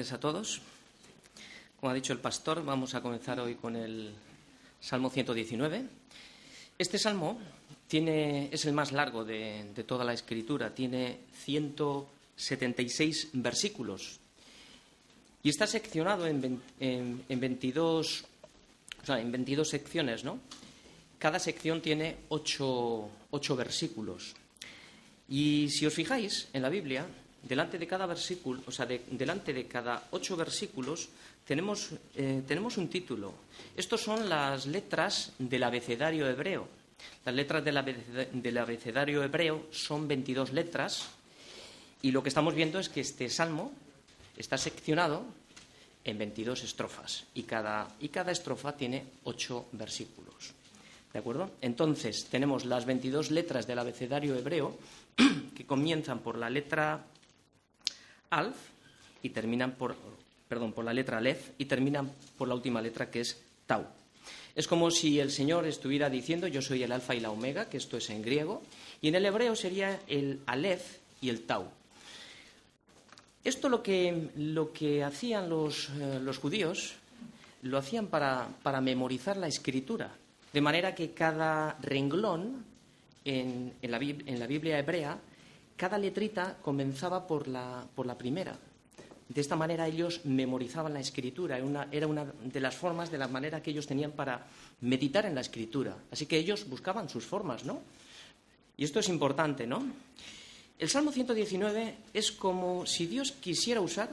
tardes a todos. Como ha dicho el pastor, vamos a comenzar hoy con el Salmo 119. Este salmo es el más largo de, toda la escritura, tiene 176 versículos y está seccionado en, 22, en 22 secciones. Cada sección tiene ocho, ocho versículos. Y si os fijáis en la Biblia, delante de cada versículo, o sea, delante de cada ocho versículos, tenemos, eh, tenemos un título. Estos son las letras del abecedario hebreo. Las letras del abecedario hebreo son 22 letras y lo que estamos viendo es que este salmo está seccionado en 22 estrofas y cada, y cada estrofa tiene ocho versículos. ¿De acuerdo? Entonces, tenemos las 22 letras del abecedario hebreo que comienzan por la letra Alf y terminan por, perdón, por la letra Aleph y terminan por la última letra que es Tau. Es como si el Señor estuviera diciendo yo soy el alfa y la omega, que esto es en griego, y en el hebreo sería el Aleph y el Tau. Esto lo que, lo que hacían los, eh, los, judíos, lo hacían para, para, memorizar la escritura, de manera que cada renglón en, en, la, en la Biblia hebrea cada letrita comenzaba por la, por la primera. De esta manera ellos memorizaban la escritura, era una, de las formas, de la manera que ellos tenían para meditar en la escritura. Así que ellos buscaban sus formas, ¿no? Y esto es importante, ¿no? El Salmo 119 es como si Dios quisiera usar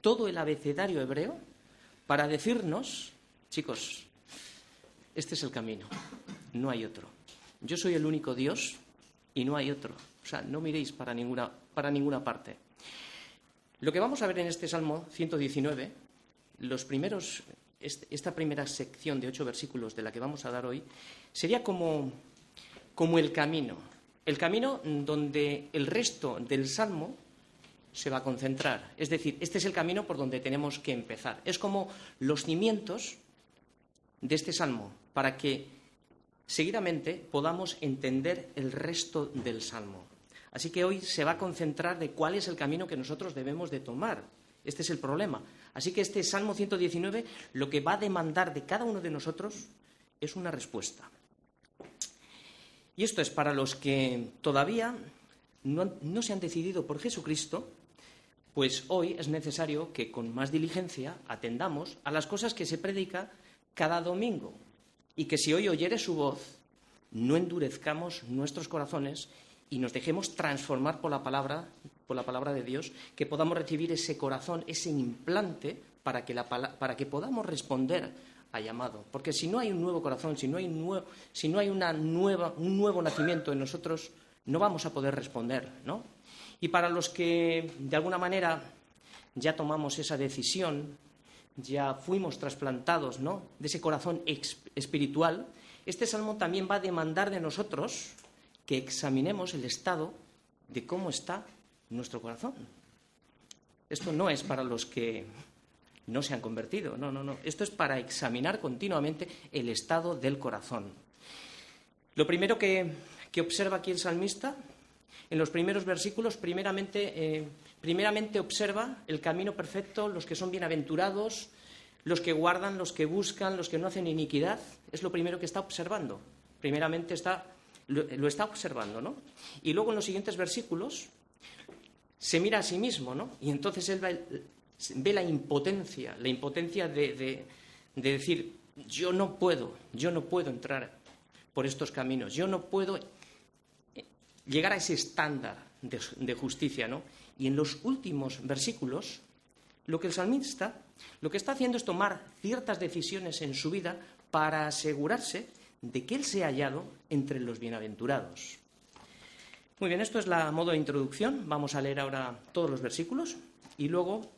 todo el abecedario hebreo para decirnos, chicos, este es el camino, no hay otro. Yo soy el único Dios y no hay otro. O sea, no miréis para ninguna, para ninguna parte. Lo que vamos a ver en este Salmo 119, los primeros, esta primera sección de ocho versículos de la que vamos a dar hoy, sería como, como el camino. El camino donde el resto del Salmo se va a concentrar. Es decir, este es el camino por donde tenemos que empezar. Es como los cimientos de este Salmo, para que seguidamente podamos entender el resto del Salmo. Así que hoy se va a concentrar de cuál es el camino que nosotros debemos de tomar. Este es el problema. Así que este Salmo 119 lo que va a demandar de cada uno de nosotros es una respuesta. Y esto es para los que todavía no, se han decidido por Jesucristo, pues hoy es necesario que con más diligencia atendamos a las cosas que se predica cada domingo y que si hoy oyere su voz, no endurezcamos nuestros corazones y nos dejemos transformar por la palabra, por la palabra de Dios, que podamos recibir ese corazón, ese implante para que, para que podamos responder a llamado. Porque si no hay un nuevo corazón, si no hay, si no hay una nueva, un nuevo nacimiento en nosotros, no vamos a poder responder, ¿no? Y para los que de alguna manera ya tomamos esa decisión, ya fuimos trasplantados, ¿no? De ese corazón espiritual, este salmo también va a demandar de nosotros que examinemos el estado de cómo está nuestro corazón. Esto no es para los que no se han convertido, no, no, no. Esto es para examinar continuamente el estado del corazón. Lo primero que, observa aquí el salmista, en los primeros versículos, primeramente, eh, primeramente observa el camino perfecto, los que son bienaventurados, los que guardan, los que buscan, los que no hacen iniquidad. Es lo primero que está observando. Primeramente está lo, está observando, ¿no? Y luego en los siguientes versículos se mira a sí mismo, ¿no? Y entonces él ve la impotencia, la impotencia de, decir, yo no puedo, yo no puedo entrar por estos caminos, yo no puedo llegar a ese estándar de, de, justicia, ¿no? Y en los últimos versículos, lo que el salmista, lo que está haciendo es tomar ciertas decisiones en su vida para asegurarse de que Él se ha hallado entre los bienaventurados. Muy bien, esto es la modo de introducción. Vamos a leer ahora todos los versículos y luego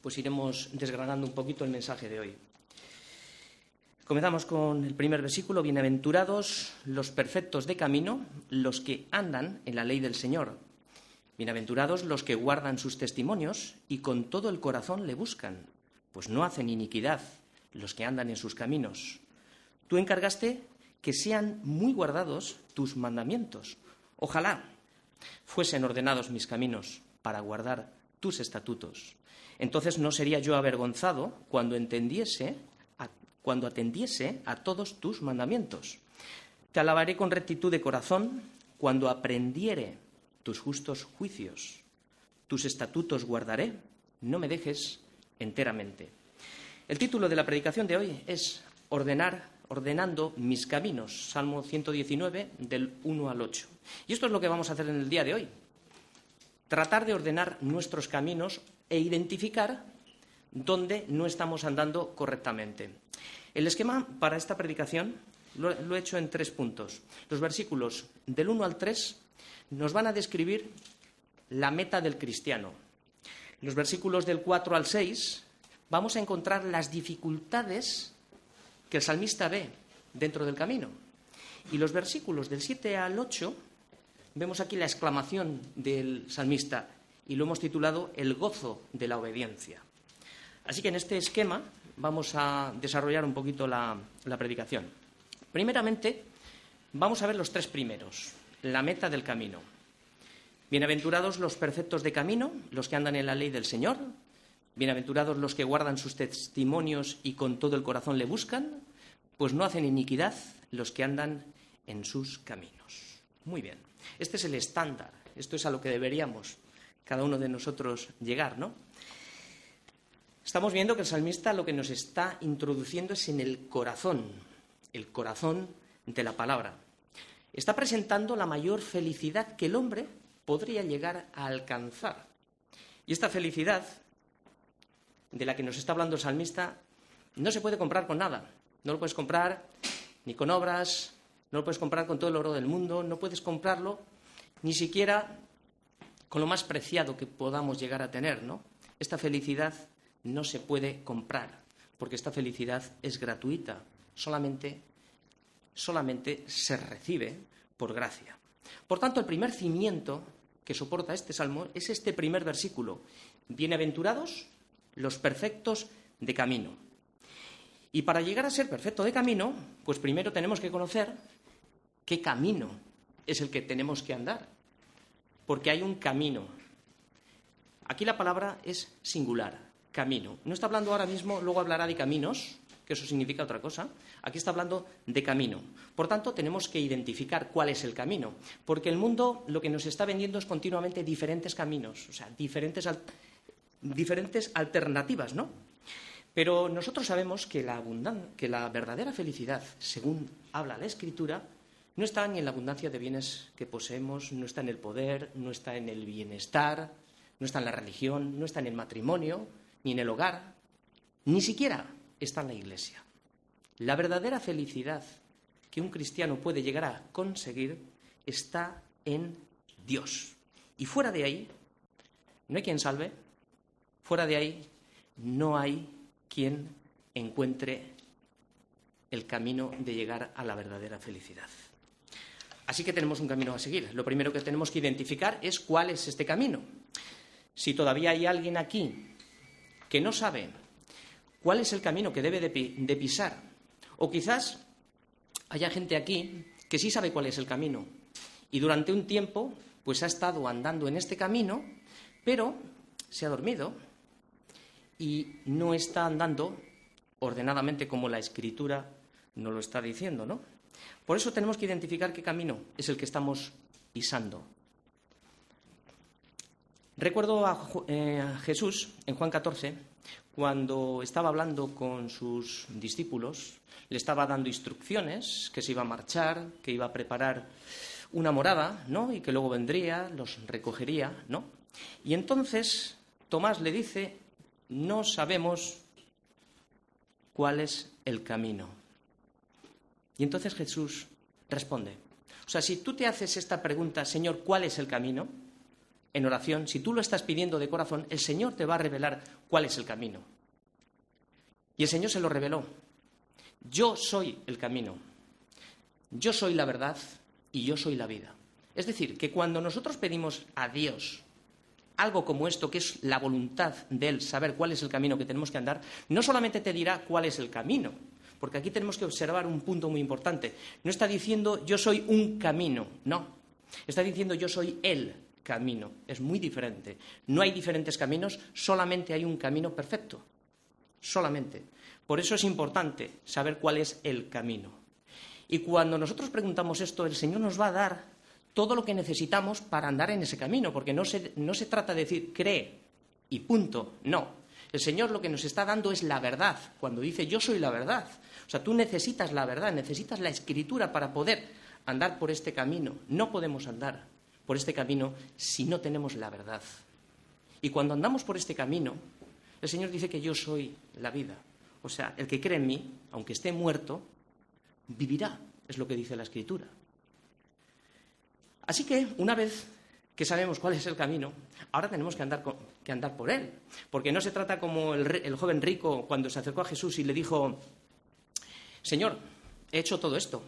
pues iremos desgranando un poquito el mensaje de hoy. Comenzamos con el primer versículo, bienaventurados los perfectos de camino, los que andan en la ley del Señor. Bienaventurados los que guardan sus testimonios y con todo el corazón le buscan, pues no hacen iniquidad los que andan en sus caminos. Tú encargaste que sean muy guardados tus mandamientos. Ojalá fuesen ordenados mis caminos para guardar tus estatutos. Entonces no sería yo avergonzado cuando entendiese, cuando atendiese a todos tus mandamientos. Te alabaré con rectitud de corazón cuando aprendiere tus justos juicios. Tus estatutos guardaré, no me dejes enteramente. El título de la predicación de hoy es Ordenar, ordenando mis caminos, Salmo 119, del 1 al 8. Y esto es lo que vamos a hacer en el día de hoy. Tratar de ordenar nuestros caminos e identificar dónde no estamos andando correctamente. El esquema para esta predicación lo, he hecho en tres puntos. Los versículos del 1 al 3 nos van a describir la meta del cristiano. Los versículos del 4 al 6 vamos a encontrar las dificultades que el salmista ve dentro del camino. Y los versículos del 7 al 8 vemos aquí la exclamación del salmista y lo hemos titulado El gozo de la obediencia. Así que en este esquema vamos a desarrollar un poquito la, la predicación. Primeramente, vamos a ver los tres primeros, la meta del camino. Bienaventurados los perfectos de camino, los que andan en la ley del Señor. Bienaventurados los que guardan sus testimonios y con todo el corazón le buscan, pues no hacen iniquidad los que andan en sus caminos. Muy bien. Este es el estándar. Esto es a lo que deberíamos cada uno de nosotros llegar, ¿no? Estamos viendo que el salmista lo que nos está introduciendo es en el corazón, el corazón de la palabra. Está presentando la mayor felicidad que el hombre podría llegar a alcanzar. Y esta felicidad de la que nos está hablando el salmista no se puede comprar con nada. No lo puedes comprar ni con obras, no lo puedes comprar con todo el oro del mundo, no puedes comprarlo ni siquiera con lo más preciado que podamos llegar a tener, ¿no? Esta felicidad no se puede comprar, porque esta felicidad es gratuita, solamente solamente se recibe por gracia. Por tanto, el primer cimiento que soporta este salmo es este primer versículo. Bienaventurados los perfectos de camino. Y para llegar a ser perfecto de camino, pues primero tenemos que conocer qué camino es el que tenemos que andar. Porque hay un camino. Aquí la palabra es singular, camino. No está hablando ahora mismo, luego hablará de caminos, que eso significa otra cosa. Aquí está hablando de camino. Por tanto, tenemos que identificar cuál es el camino, porque el mundo lo que nos está vendiendo es continuamente diferentes caminos, o sea, diferentes, diferentes alternativas, ¿no? Pero nosotros sabemos que la, que la verdadera felicidad, según habla la Escritura, no está ni en la abundancia de bienes que poseemos, no está en el poder, no está en el bienestar, no está en la religión, no está en el matrimonio, ni en el hogar, ni siquiera está en la Iglesia. La verdadera felicidad que un cristiano puede llegar a conseguir está en Dios. Y fuera de ahí, no hay quien salve, fuera de ahí, no hay quien encuentre el camino de llegar a la verdadera felicidad. Así que tenemos un camino a seguir. Lo primero que tenemos que identificar es cuál es este camino. Si todavía hay alguien aquí que no sabe cuál es el camino que debe de, pisar. O quizás haya gente aquí que sí sabe cuál es el camino y durante un tiempo pues ha estado andando en este camino, pero se ha dormido y no está andando ordenadamente como la escritura nos lo está diciendo, ¿no? Por eso tenemos que identificar qué camino es el que estamos pisando. Recuerdo a, eh, a Jesús en Juan 14 cuando estaba hablando con sus discípulos, le estaba dando instrucciones, que se iba a marchar, que iba a preparar una morada, ¿no? Y que luego vendría, los recogería, ¿no? Y entonces Tomás le dice, no sabemos cuál es el camino. Y entonces Jesús responde. O sea, si tú te haces esta pregunta, Señor, ¿cuál es el camino? en oración, si tú lo estás pidiendo de corazón, el Señor te va a revelar cuál es el camino. Y el Señor se lo reveló. Yo soy el camino. Yo soy la verdad y yo soy la vida. Es decir, que cuando nosotros pedimos a Dios algo como esto, que es la voluntad de Él, saber cuál es el camino que tenemos que andar, no solamente te dirá cuál es el camino, porque aquí tenemos que observar un punto muy importante. No está diciendo yo soy un camino, no. Está diciendo yo soy Él, camino, es muy diferente. No hay diferentes caminos, solamente hay un camino perfecto. Solamente. Por eso es importante saber cuál es el camino. Y cuando nosotros preguntamos esto, el Señor nos va a dar todo lo que necesitamos para andar en ese camino, porque no se, no se trata de decir cree y punto, no. El Señor lo que nos está dando es la verdad, cuando dice yo soy la verdad. O sea, tú necesitas la verdad, necesitas la escritura para poder andar por este camino. No podemos andar por este camino si no tenemos la verdad. Y cuando andamos por este camino, el Señor dice que yo soy la vida. O sea, el que cree en mí, aunque esté muerto, vivirá, es lo que dice la Escritura. Así que, una vez que sabemos cuál es el camino, ahora tenemos que andar, que andar por él. Porque no se trata como el, el, joven rico cuando se acercó a Jesús y le dijo, Señor, he hecho todo esto,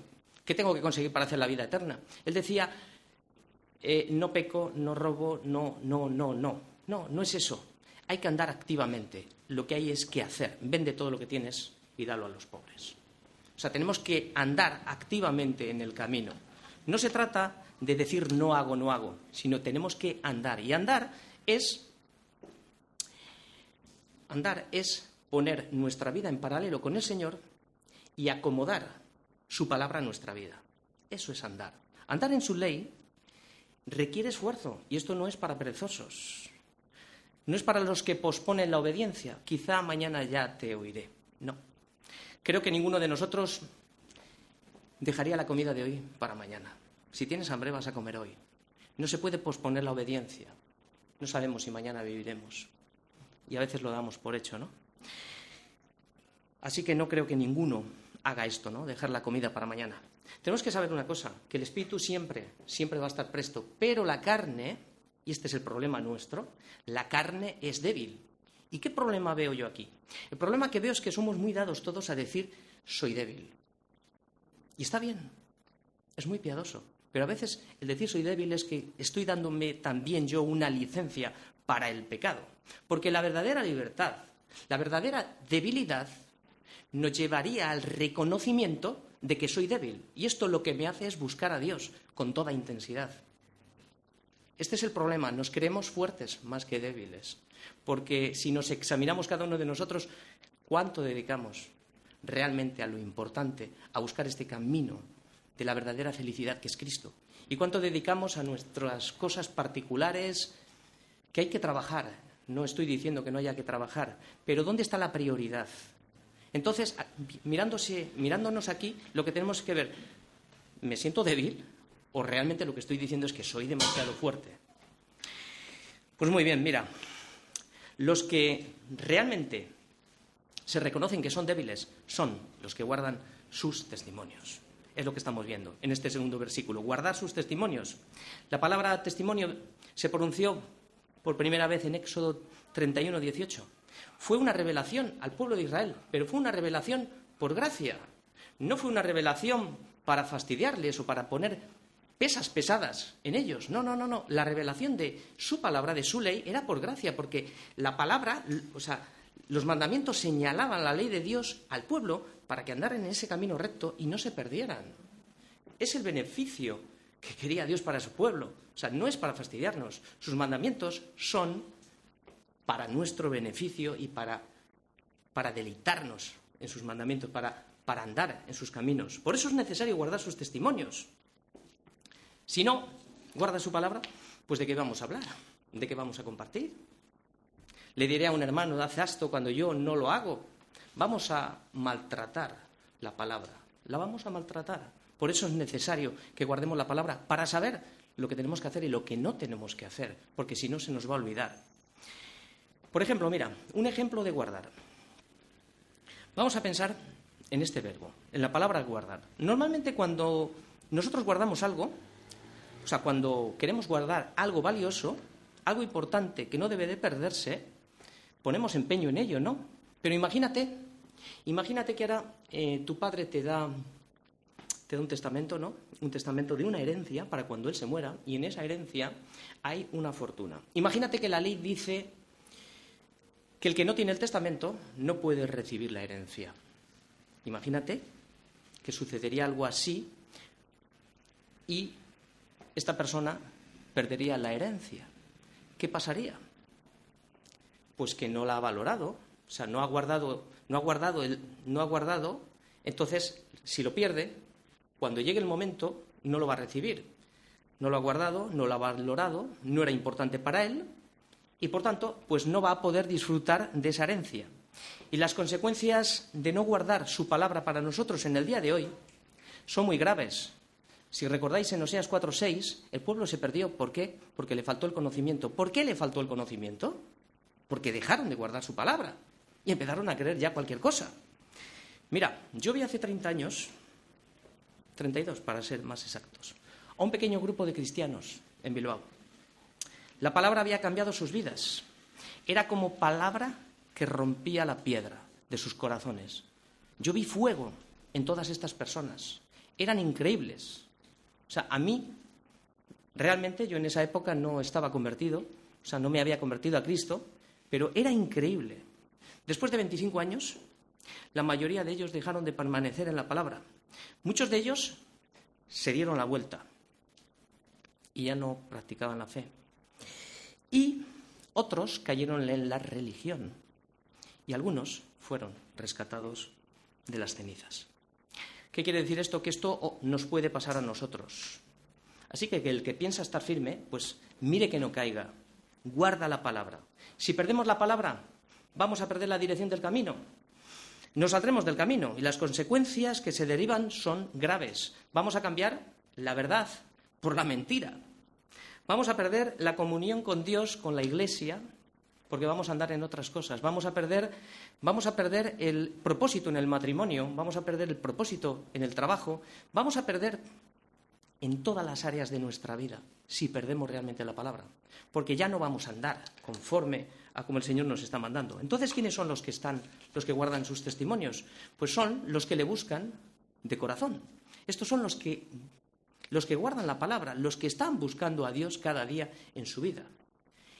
¿qué tengo que conseguir para hacer la vida eterna? Él decía, eh, no peco, no robo, no, no, no, no. No, no es eso. Hay que andar activamente. Lo que hay es que hacer. Vende todo lo que tienes y dalo a los pobres. O sea, tenemos que andar activamente en el camino. No se trata de decir no hago, no hago, sino tenemos que andar. Y andar es andar es poner nuestra vida en paralelo con el Señor y acomodar su palabra a nuestra vida. Eso es andar. Andar en su ley requiere esfuerzo y esto no es para perezosos. No es para los que posponen la obediencia. Quizá mañana ya te oiré. No. Creo que ninguno de nosotros dejaría la comida de hoy para mañana. Si tienes hambre vas a comer hoy. No se puede posponer la obediencia. No sabemos si mañana viviremos. Y a veces lo damos por hecho, ¿no? Así que no creo que ninguno haga esto, ¿no? Dejar la comida para mañana. Tenemos que saber una cosa, que el espíritu siempre, siempre va a estar presto, pero la carne, y este es el problema nuestro, la carne es débil. ¿Y qué problema veo yo aquí? El problema que veo es que somos muy dados todos a decir soy débil. Y está bien, es muy piadoso. Pero a veces el decir soy débil es que estoy dándome también yo una licencia para el pecado. Porque la verdadera libertad, la verdadera debilidad, nos llevaría al reconocimiento de que soy débil. Y esto lo que me hace es buscar a Dios con toda intensidad. Este es el problema, nos creemos fuertes más que débiles. Porque si nos examinamos cada uno de nosotros, ¿cuánto dedicamos realmente a lo importante, a buscar este camino de la verdadera felicidad que es Cristo? ¿Y cuánto dedicamos a nuestras cosas particulares que hay que trabajar? No estoy diciendo que no haya que trabajar, pero ¿dónde está la prioridad? Entonces, mirándonos aquí, lo que tenemos que ver, ¿me siento débil o realmente lo que estoy diciendo es que soy demasiado fuerte? Pues muy bien, mira, los que realmente se reconocen que son débiles son los que guardan sus testimonios. Es lo que estamos viendo en este segundo versículo, guardar sus testimonios. La palabra testimonio se pronunció por primera vez en Éxodo 31, 18. Fue una revelación al pueblo de Israel, pero fue una revelación por gracia. No fue una revelación para fastidiarles o para poner pesas pesadas en ellos. No, no, no, no. La revelación de su palabra, de su ley, era por gracia, porque la palabra, o sea, los mandamientos señalaban la ley de Dios al pueblo para que andaran en ese camino recto y no se perdieran. Es el beneficio que quería Dios para su pueblo. O sea, no es para fastidiarnos. Sus mandamientos son para nuestro beneficio y para, para deleitarnos en sus mandamientos, para, para andar en sus caminos. Por eso es necesario guardar sus testimonios. Si no, guarda su palabra, pues ¿de qué vamos a hablar? ¿De qué vamos a compartir? Le diré a un hermano, hace esto cuando yo no lo hago. Vamos a maltratar la palabra. La vamos a maltratar. Por eso es necesario que guardemos la palabra para saber lo que tenemos que hacer y lo que no tenemos que hacer, porque si no se nos va a olvidar. Por ejemplo, mira, un ejemplo de guardar. Vamos a pensar en este verbo, en la palabra guardar. Normalmente cuando nosotros guardamos algo, o sea, cuando queremos guardar algo valioso, algo importante que no debe de perderse, ponemos empeño en ello, ¿no? Pero imagínate, imagínate que ahora eh, tu padre te da, te da un testamento, ¿no? Un testamento de una herencia para cuando él se muera, y en esa herencia hay una fortuna. Imagínate que la ley dice que el que no tiene el testamento no puede recibir la herencia. Imagínate que sucedería algo así y esta persona perdería la herencia. ¿Qué pasaría? Pues que no la ha valorado, o sea, no ha guardado, no ha guardado, el, no ha guardado, entonces, si lo pierde, cuando llegue el momento, no lo va a recibir. No lo ha guardado, no lo ha valorado, no era importante para él, y por tanto, pues no va a poder disfrutar de esa herencia. Y las consecuencias de no guardar su palabra para nosotros en el día de hoy son muy graves. Si recordáis en Oseas 4:6, el pueblo se perdió. ¿Por qué? Porque le faltó el conocimiento. ¿Por qué le faltó el conocimiento? Porque dejaron de guardar su palabra y empezaron a creer ya cualquier cosa. Mira, yo vi hace 30 años, 32 para ser más exactos, a un pequeño grupo de cristianos en Bilbao. La palabra había cambiado sus vidas. Era como palabra que rompía la piedra de sus corazones. Yo vi fuego en todas estas personas. Eran increíbles. O sea, a mí, realmente yo en esa época no estaba convertido, o sea, no me había convertido a Cristo, pero era increíble. Después de 25 años, la mayoría de ellos dejaron de permanecer en la palabra. Muchos de ellos se dieron la vuelta y ya no practicaban la fe. Y otros cayeron en la religión y algunos fueron rescatados de las cenizas. ¿Qué quiere decir esto? Que esto nos puede pasar a nosotros. Así que el que piensa estar firme, pues mire que no caiga, guarda la palabra. Si perdemos la palabra, vamos a perder la dirección del camino. Nos saldremos del camino y las consecuencias que se derivan son graves. Vamos a cambiar la verdad por la mentira. Vamos a perder la comunión con Dios, con la Iglesia, porque vamos a andar en otras cosas. Vamos a perder, vamos a perder el propósito en el matrimonio, vamos a perder el propósito en el trabajo, vamos a perder en todas las áreas de nuestra vida si perdemos realmente la palabra, porque ya no vamos a andar conforme a como el Señor nos está mandando. Entonces, ¿quiénes son los que están, los que guardan sus testimonios? Pues son los que le buscan de corazón. Estos son los que los que guardan la palabra, los que están buscando a Dios cada día en su vida.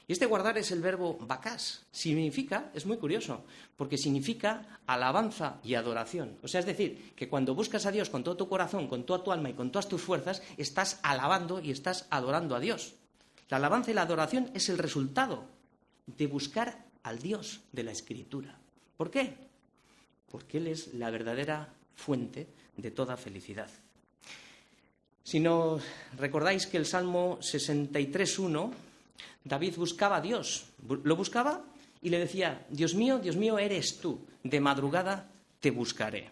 Y este guardar es el verbo bacás. Significa, es muy curioso, porque significa alabanza y adoración. O sea, es decir, que cuando buscas a Dios con todo tu corazón, con toda tu alma y con todas tus fuerzas, estás alabando y estás adorando a Dios. La alabanza y la adoración es el resultado de buscar al Dios de la Escritura. ¿Por qué? Porque Él es la verdadera fuente de toda felicidad. Si no recordáis que el Salmo 63.1 David buscaba a Dios, lo buscaba y le decía, Dios mío, Dios mío, eres tú, de madrugada te buscaré.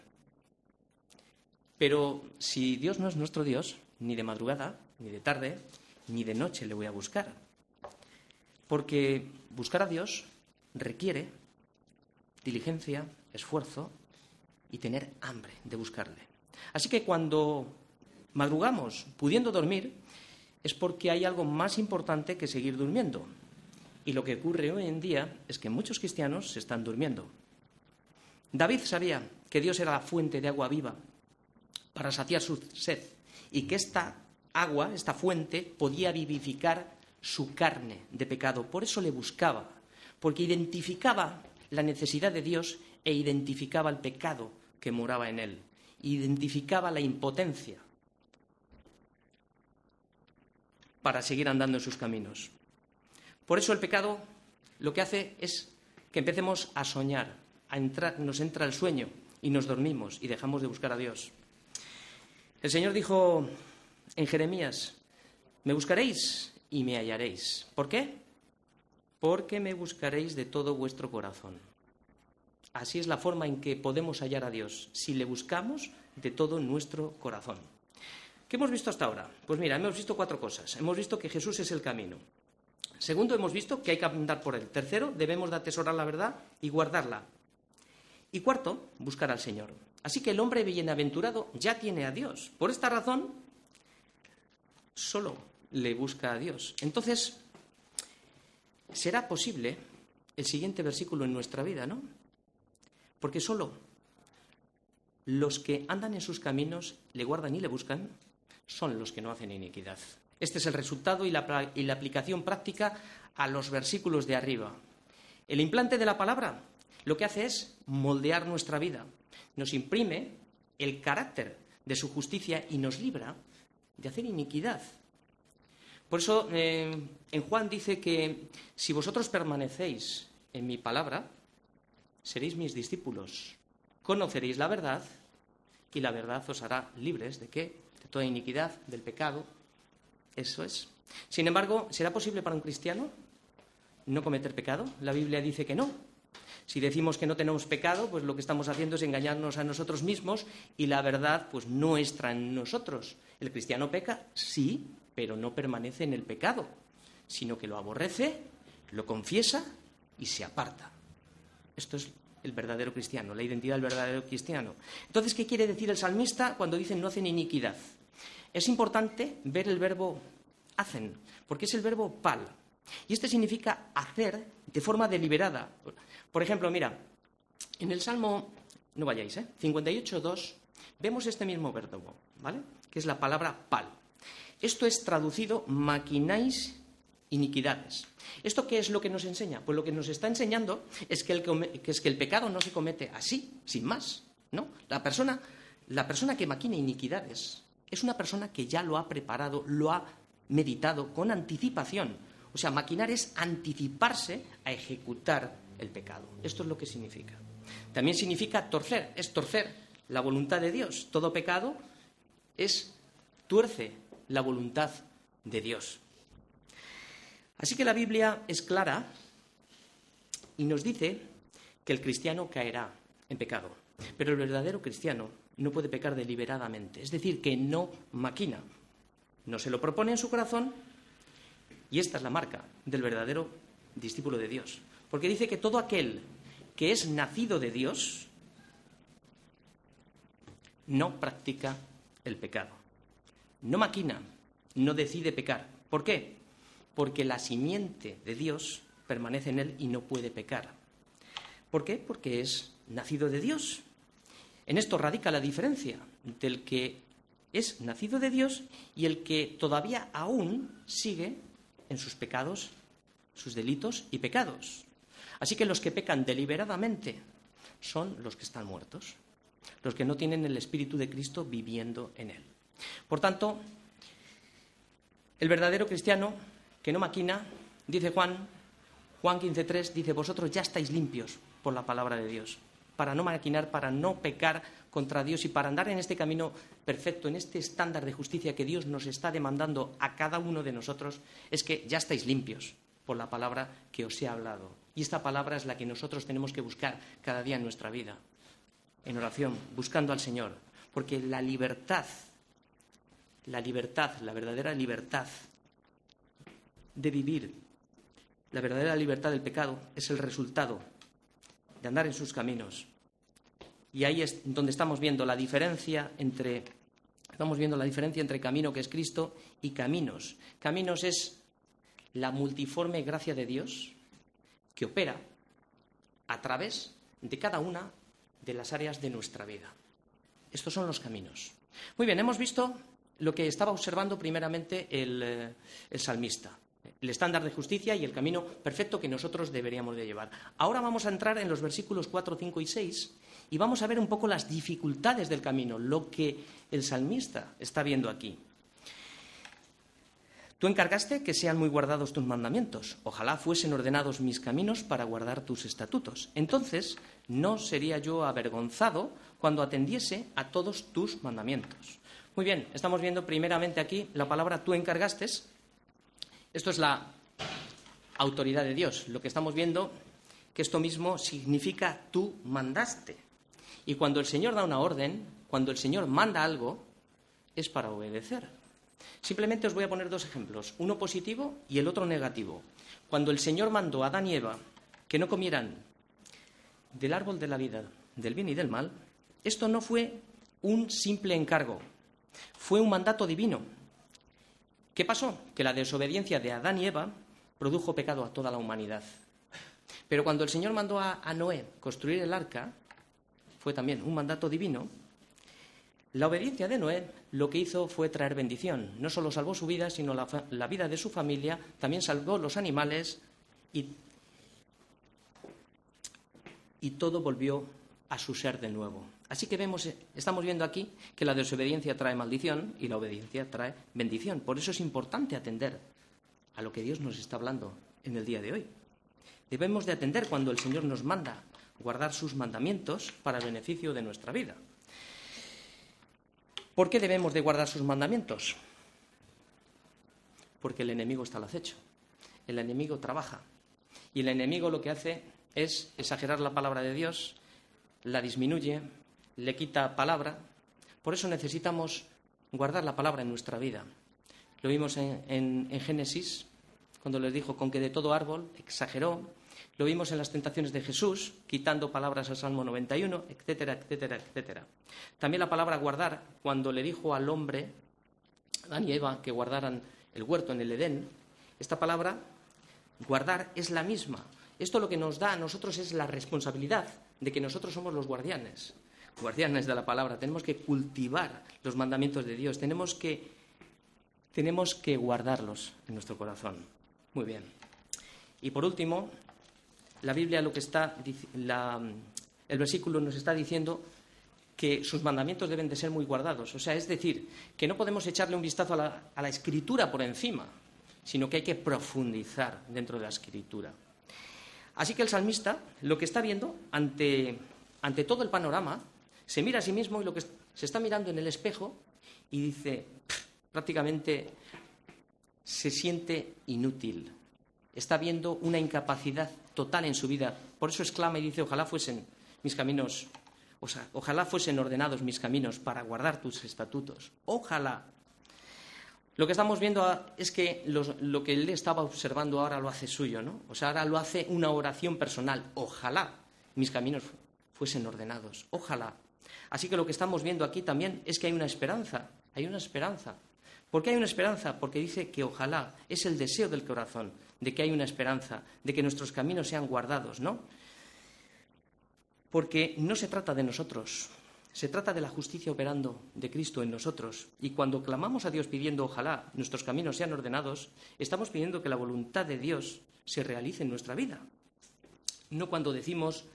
Pero si Dios no es nuestro Dios, ni de madrugada, ni de tarde, ni de noche le voy a buscar. Porque buscar a Dios requiere diligencia, esfuerzo y tener hambre de buscarle. Así que cuando madrugamos pudiendo dormir, es porque hay algo más importante que seguir durmiendo. Y lo que ocurre hoy en día es que muchos cristianos se están durmiendo. David sabía que Dios era la fuente de agua viva para saciar su sed y que esta agua, esta fuente, podía vivificar su carne de pecado. Por eso le buscaba, porque identificaba la necesidad de Dios e identificaba el pecado que moraba en él. Identificaba la impotencia para seguir andando en sus caminos. Por eso el pecado lo que hace es que empecemos a soñar, a entrar, nos entra el sueño y nos dormimos y dejamos de buscar a Dios. El Señor dijo en Jeremías, me buscaréis y me hallaréis. ¿Por qué? Porque me buscaréis de todo vuestro corazón. Así es la forma en que podemos hallar a Dios, si le buscamos de todo nuestro corazón. ¿Qué hemos visto hasta ahora? Pues mira, hemos visto cuatro cosas. Hemos visto que Jesús es el camino. Segundo, hemos visto que hay que andar por él. Tercero, debemos de atesorar la verdad y guardarla. Y cuarto, buscar al Señor. Así que el hombre bienaventurado ya tiene a Dios. Por esta razón, solo le busca a Dios. Entonces, será posible el siguiente versículo en nuestra vida, ¿no? Porque solo los que andan en sus caminos le guardan y le buscan son los que no hacen iniquidad. Este es el resultado y la, aplicación práctica a los versículos de arriba. El implante de la palabra lo que hace es moldear nuestra vida, nos imprime el carácter de su justicia y nos libra de hacer iniquidad. Por eso eh, en Juan dice que si vosotros permanecéis en mi palabra, seréis mis discípulos, conoceréis la verdad y la verdad os hará libres de qué? Toda iniquidad, del pecado. Eso es. Sin embargo, ¿será posible para un cristiano no cometer pecado? La Biblia dice que no. Si decimos que no tenemos pecado, pues lo que estamos haciendo es engañarnos a nosotros mismos y la verdad pues no está en nosotros. El cristiano peca, sí, pero no permanece en el pecado, sino que lo aborrece, lo confiesa y se aparta. Esto es el verdadero cristiano, la identidad del verdadero cristiano. Entonces, ¿qué quiere decir el salmista cuando dice no hacen iniquidad? Es importante ver el verbo hacen, porque es el verbo pal. Y este significa hacer de forma deliberada. Por ejemplo, mira, en el Salmo, no vayáis, ¿eh? 58.2, vemos este mismo verbo, ¿vale? Que es la palabra pal. Esto es traducido maquináis iniquidades. ¿Esto qué es lo que nos enseña? Pues lo que nos está enseñando es que el, pecado no se comete así, sin más. ¿no? La persona que maquina iniquidades es una persona que ya lo ha preparado, lo ha meditado con anticipación. O sea, maquinar es anticiparse a ejecutar el pecado. Esto es lo que significa. También significa torcer, es torcer la voluntad de Dios. Todo pecado es tuerce la voluntad de Dios. Así que la Biblia es clara y nos dice que el cristiano caerá en pecado, pero el verdadero cristiano no puede pecar deliberadamente, es decir, que no maquina, no se lo propone en su corazón y esta es la marca del verdadero discípulo de Dios, porque dice que todo aquel que es nacido de Dios no practica el pecado, no maquina, no decide pecar. ¿Por qué? porque la simiente de Dios permanece en él y no puede pecar. ¿Por qué? Porque es nacido de Dios. En esto radica la diferencia del que es nacido de Dios y el que todavía aún sigue en sus pecados, sus delitos y pecados. Así que los que pecan deliberadamente son los que están muertos, los que no tienen el Espíritu de Cristo viviendo en él. Por tanto, el verdadero cristiano que no maquina, dice Juan, Juan 15.3, dice, vosotros ya estáis limpios por la palabra de Dios, para no maquinar, para no pecar contra Dios y para andar en este camino perfecto, en este estándar de justicia que Dios nos está demandando a cada uno de nosotros, es que ya estáis limpios por la palabra que os he hablado. Y esta palabra es la que nosotros tenemos que buscar cada día en nuestra vida, en oración, buscando al Señor, porque la libertad, la libertad, la verdadera libertad de vivir la verdadera libertad del pecado es el resultado de andar en sus caminos. Y ahí es donde estamos viendo la diferencia entre estamos viendo la diferencia entre camino que es Cristo y caminos. Caminos es la multiforme gracia de Dios que opera a través de cada una de las áreas de nuestra vida. Estos son los caminos. Muy bien, hemos visto lo que estaba observando primeramente el, eh, el salmista el estándar de justicia y el camino perfecto que nosotros deberíamos de llevar. Ahora vamos a entrar en los versículos 4, 5 y 6 y vamos a ver un poco las dificultades del camino, lo que el salmista está viendo aquí. Tú encargaste que sean muy guardados tus mandamientos. Ojalá fuesen ordenados mis caminos para guardar tus estatutos. Entonces no sería yo avergonzado cuando atendiese a todos tus mandamientos. Muy bien, estamos viendo primeramente aquí la palabra tú encargaste, esto es la autoridad de Dios. Lo que estamos viendo, que esto mismo significa tú mandaste. Y cuando el Señor da una orden, cuando el Señor manda algo, es para obedecer. Simplemente os voy a poner dos ejemplos, uno positivo y el otro negativo. Cuando el Señor mandó a Adán y Eva que no comieran del árbol de la vida, del bien y del mal, esto no fue un simple encargo, fue un mandato divino ¿Qué pasó? Que la desobediencia de Adán y Eva produjo pecado a toda la humanidad. Pero cuando el Señor mandó a, Noé construir el arca, fue también un mandato divino, la obediencia de Noé lo que hizo fue traer bendición. No solo salvó su vida, sino la, vida de su familia, también salvó los animales y todo volvió a su ser de nuevo. Así que vemos, estamos viendo aquí que la desobediencia trae maldición y la obediencia trae bendición. Por eso es importante atender a lo que Dios nos está hablando en el día de hoy. Debemos de atender cuando el Señor nos manda guardar sus mandamientos para el beneficio de nuestra vida. ¿Por qué debemos de guardar sus mandamientos? Porque el enemigo está al acecho. El enemigo trabaja. Y el enemigo lo que hace es exagerar la palabra de Dios, la disminuye, le quita palabra. Por eso necesitamos guardar la palabra en nuestra vida. Lo vimos en, Génesis, cuando les dijo con que de todo árbol exageró. Lo vimos en las tentaciones de Jesús, quitando palabras al Salmo 91, etcétera, etcétera, etcétera. También la palabra guardar, cuando le dijo al hombre, Adán y Eva, que guardaran el huerto en el Edén, esta palabra, guardar, es la misma. Esto lo que nos da a nosotros es la responsabilidad de que nosotros somos los guardianes, guardianes de la palabra. Tenemos que cultivar los mandamientos de Dios, tenemos que, tenemos que guardarlos en nuestro corazón. Muy bien. Y por último, la Biblia lo que está, el versículo nos está diciendo que sus mandamientos deben de ser muy guardados. O sea, es decir, que no podemos echarle un vistazo a la, a la escritura por encima, sino que hay que profundizar dentro de la escritura. Así que el salmista lo que está viendo ante, ante todo el panorama, se mira a sí mismo y lo que se está mirando en el espejo y dice, prácticamente se siente inútil. Está viendo una incapacidad total en su vida. Por eso exclama y dice, ojalá fuesen mis caminos, o sea, ojalá fuesen ordenados mis caminos para guardar tus estatutos. Ojalá. Lo que estamos viendo es que lo que él estaba observando ahora lo hace suyo, ¿no? O sea, ahora lo hace una oración personal. Ojalá mis caminos fuesen ordenados. Ojalá. Así que lo que estamos viendo aquí también es que hay una esperanza. Hay una esperanza. ¿Por qué hay una esperanza? Porque dice que ojalá es el deseo del corazón de que hay una esperanza, de que nuestros caminos sean guardados, ¿no? Porque no se trata de nosotros, se trata de la justicia operando de Cristo en nosotros. Y cuando clamamos a Dios pidiendo ojalá nuestros caminos sean ordenados, estamos pidiendo que la voluntad de Dios se realice en nuestra vida. No cuando decimos,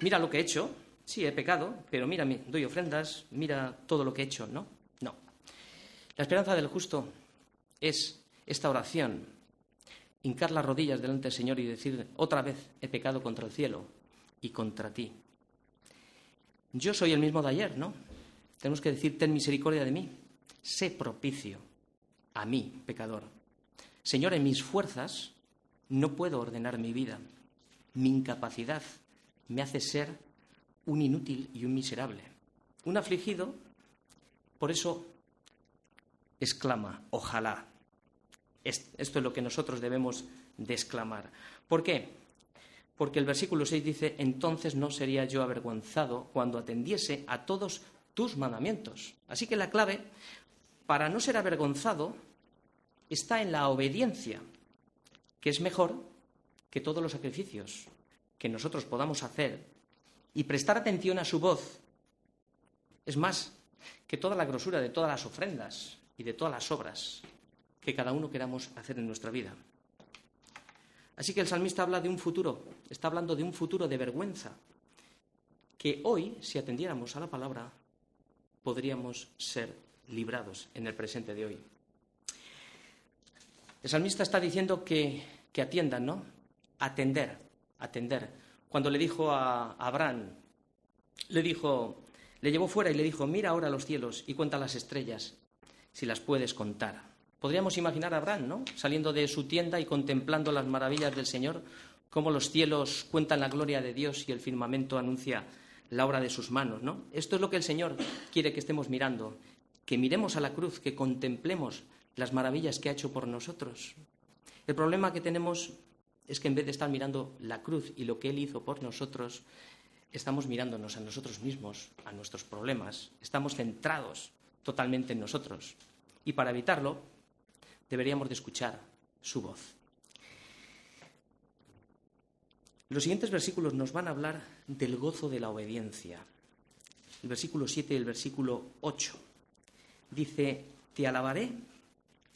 mira lo que he hecho, sí, he pecado, pero mira, doy ofrendas, mira todo lo que he hecho, ¿no? No. La esperanza del justo es esta oración, hincar las rodillas delante del Señor y decir, otra vez he pecado contra el cielo y contra ti. Yo soy el mismo de ayer, ¿no? Tenemos que decir, ten misericordia de mí. Sé propicio a mí, pecador. Señor, en mis fuerzas no puedo ordenar mi vida. Mi incapacidad me hace ser un inútil y un miserable. Un afligido, por eso exclama, ojalá. Esto es lo que nosotros debemos de exclamar. ¿Por qué? porque el versículo 6 dice, entonces no sería yo avergonzado cuando atendiese a todos tus mandamientos. Así que la clave para no ser avergonzado está en la obediencia, que es mejor que todos los sacrificios que nosotros podamos hacer y prestar atención a su voz. Es más que toda la grosura de todas las ofrendas y de todas las obras que cada uno queramos hacer en nuestra vida. Así que el salmista habla de un futuro, está hablando de un futuro de vergüenza, que hoy, si atendiéramos a la palabra, podríamos ser librados en el presente de hoy. El salmista está diciendo que, que atiendan, ¿no? Atender, atender. Cuando le dijo a Abraham, le dijo, le llevó fuera y le dijo, mira ahora los cielos y cuenta las estrellas, si las puedes contar. Podríamos imaginar a Abraham, ¿no? Saliendo de su tienda y contemplando las maravillas del Señor, cómo los cielos cuentan la gloria de Dios y el firmamento anuncia la obra de sus manos, ¿no? Esto es lo que el Señor quiere que estemos mirando, que miremos a la cruz, que contemplemos las maravillas que ha hecho por nosotros. El problema que tenemos es que en vez de estar mirando la cruz y lo que Él hizo por nosotros, estamos mirándonos a nosotros mismos, a nuestros problemas, estamos centrados totalmente en nosotros. Y para evitarlo, deberíamos de escuchar su voz. Los siguientes versículos nos van a hablar del gozo de la obediencia. El versículo 7 y el versículo 8. Dice, te alabaré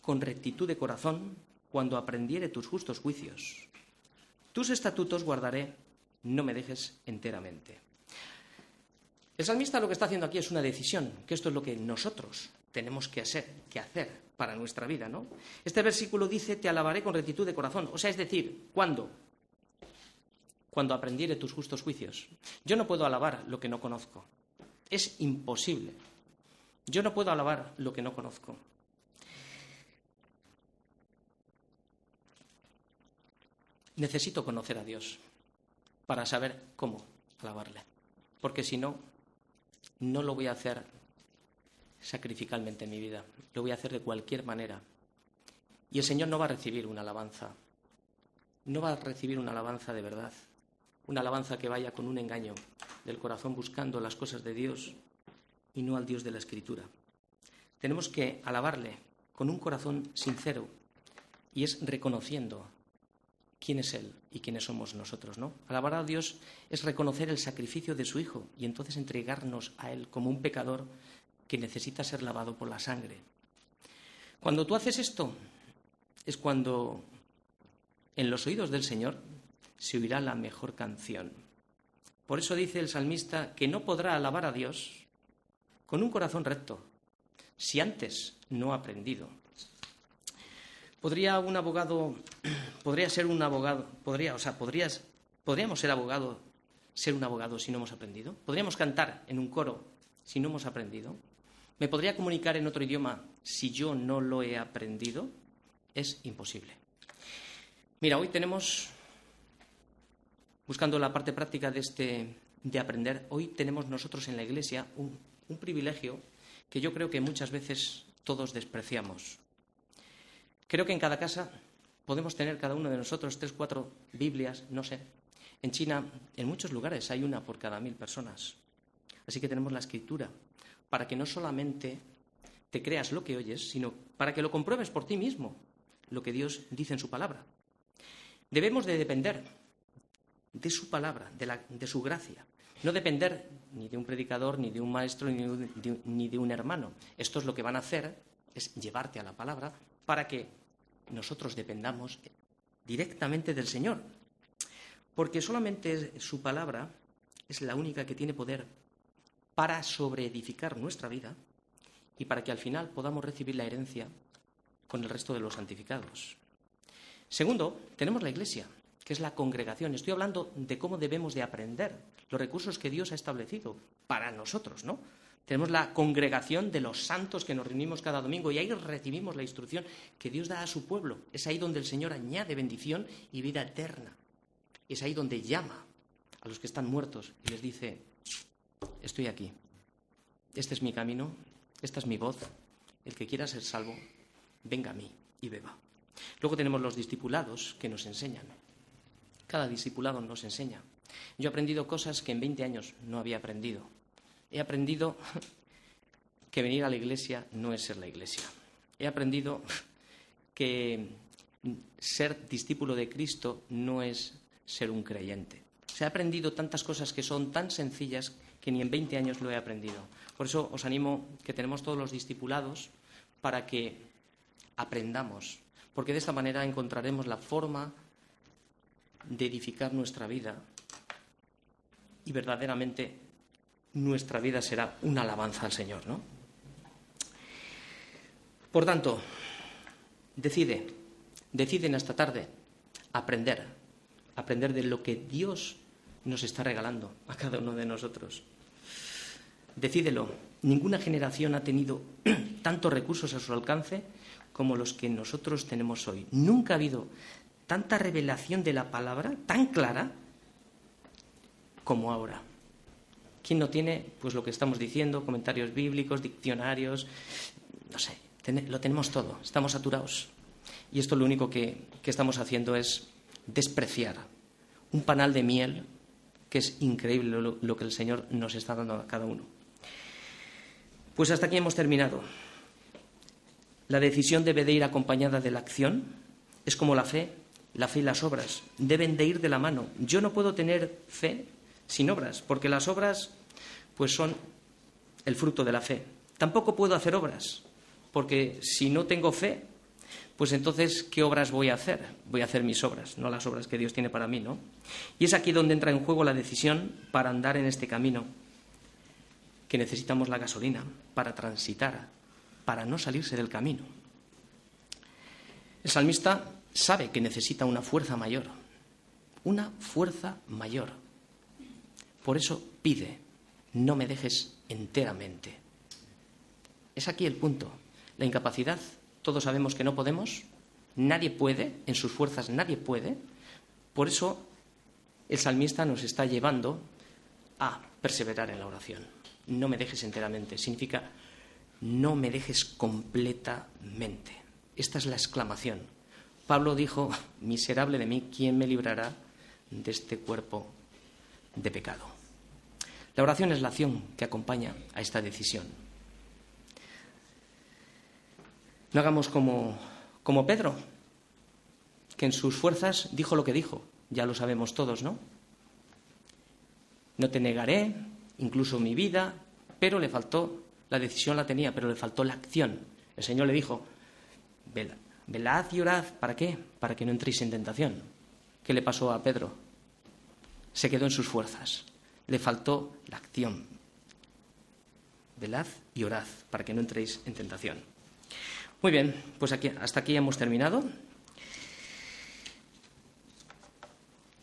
con rectitud de corazón cuando aprendiere tus justos juicios. Tus estatutos guardaré, no me dejes enteramente. El salmista lo que está haciendo aquí es una decisión, que esto es lo que nosotros tenemos que hacer, que hacer para nuestra vida, ¿no? Este versículo dice, te alabaré con rectitud de corazón. O sea, es decir, ¿cuándo? Cuando aprendiere tus justos juicios. Yo no puedo alabar lo que no conozco. Es imposible. Yo no puedo alabar lo que no conozco. Necesito conocer a Dios para saber cómo alabarle. Porque si no, no lo voy a hacer sacrificalmente en mi vida. Lo voy a hacer de cualquier manera. Y el Señor no va a recibir una alabanza. No va a recibir una alabanza de verdad. Una alabanza que vaya con un engaño del corazón buscando las cosas de Dios y no al Dios de la Escritura. Tenemos que alabarle con un corazón sincero y es reconociendo quién es Él y quiénes somos nosotros, ¿no? Alabar a Dios es reconocer el sacrificio de su Hijo y entonces entregarnos a Él como un pecador que necesita ser lavado por la sangre. Cuando tú haces esto, es cuando en los oídos del Señor se oirá la mejor canción. Por eso dice el salmista que no podrá alabar a Dios con un corazón recto, si antes no ha aprendido. Podría un abogado, podría ser un abogado, podríamos ser abogado, ser un abogado si no hemos aprendido. Podríamos cantar en un coro si no hemos aprendido. ¿Me podría comunicar en otro idioma si yo no lo he aprendido? Es imposible. Mira, hoy tenemos, buscando la parte práctica de, este, de aprender, hoy tenemos nosotros en la Iglesia un privilegio que yo creo que muchas veces todos despreciamos. Creo que en cada casa podemos tener cada uno de nosotros tres, cuatro Biblias, no sé. En China, en muchos lugares hay una por cada mil personas. Así que tenemos la escritura, para que no solamente te creas lo que oyes, sino para que lo compruebes por ti mismo, lo que Dios dice en su palabra. Debemos de depender de su palabra, de, su gracia. No depender ni de un predicador, ni de un maestro, ni de, ni de un hermano. Esto es lo que van a hacer, es llevarte a la palabra para que nosotros dependamos directamente del Señor. Porque solamente su palabra es la única que tiene poder para sobreedificar nuestra vida y para que al final podamos recibir la herencia con el resto de los santificados. Segundo, tenemos la Iglesia, que es la congregación. Estoy hablando de cómo debemos de aprender los recursos que Dios ha establecido para nosotros, ¿no? Tenemos la congregación de los santos que nos reunimos cada domingo y ahí recibimos la instrucción que Dios da a su pueblo. Es ahí donde el Señor añade bendición y vida eterna. Es ahí donde llama a los que están muertos y les dice, estoy aquí. Este es mi camino, esta es mi voz. El que quiera ser salvo, venga a mí y beba. Luego tenemos los discipulados que nos enseñan. Cada discipulado nos enseña. Yo he aprendido cosas que en 20 años no había aprendido. He aprendido que venir a la iglesia no es ser la iglesia. He aprendido que ser discípulo de Cristo no es ser un creyente. Se ha aprendido tantas cosas que son tan sencillas que ni en 20 años lo he aprendido. Por eso os animo que tenemos todos los discipulados para que aprendamos, porque de esta manera encontraremos la forma de edificar nuestra vida y verdaderamente nuestra vida será una alabanza al Señor, ¿no? Por tanto, decide, decide en esta tarde aprender, aprender de lo que Dios nos está regalando a cada uno de nosotros. Decídelo, ninguna generación ha tenido tantos recursos a su alcance como los que nosotros tenemos hoy. Nunca ha habido tanta revelación de la palabra tan clara como ahora. ¿Quién no tiene pues lo que estamos diciendo, comentarios bíblicos, diccionarios? No sé, lo tenemos todo, estamos saturados. Y esto lo único que, que estamos haciendo es despreciar un panal de miel que es increíble lo, que el Señor nos está dando a cada uno. Pues hasta aquí hemos terminado. La decisión debe de ir acompañada de la acción. Es como la fe. La fe y las obras deben de ir de la mano. Yo no puedo tener fe sin obras, porque las obras pues son el fruto de la fe. Tampoco puedo hacer obras, porque si no tengo fe, pues entonces, ¿qué obras voy a hacer? Voy a hacer mis obras, no las obras que Dios tiene para mí, ¿no? Y es aquí donde entra en juego la decisión para andar en este camino, que necesitamos la gasolina para transitar, para no salirse del camino. El salmista sabe que necesita una fuerza mayor, una fuerza mayor. Por eso pide, no me dejes enteramente. Es aquí el punto. La incapacidad, todos sabemos que no podemos, nadie puede, en sus fuerzas nadie puede. Por eso el salmista nos está llevando a perseverar en la oración. No me dejes enteramente. Significa no me dejes completamente. Esta es la exclamación. Pablo dijo, miserable de mí, ¿quién me librará de este cuerpo de pecado? La oración es la acción que acompaña a esta decisión. No hagamos como, como Pedro, que en sus fuerzas dijo lo que dijo, ya lo sabemos todos, ¿no? No te negaré, incluso mi vida, pero le faltó, la decisión la tenía, pero le faltó la acción. El Señor le dijo, velad y orad, ¿para qué? Para que no entréis en tentación. ¿Qué le pasó a Pedro? Se quedó en sus fuerzas, le faltó la acción. Velad y orad, para que no entréis en tentación. Muy bien, pues aquí, hasta aquí hemos terminado.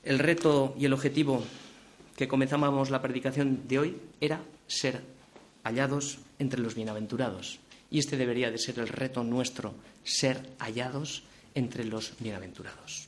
El reto y el objetivo que comenzábamos la predicación de hoy era ser hallados entre los bienaventurados. Y este debería de ser el reto nuestro, ser hallados entre los bienaventurados.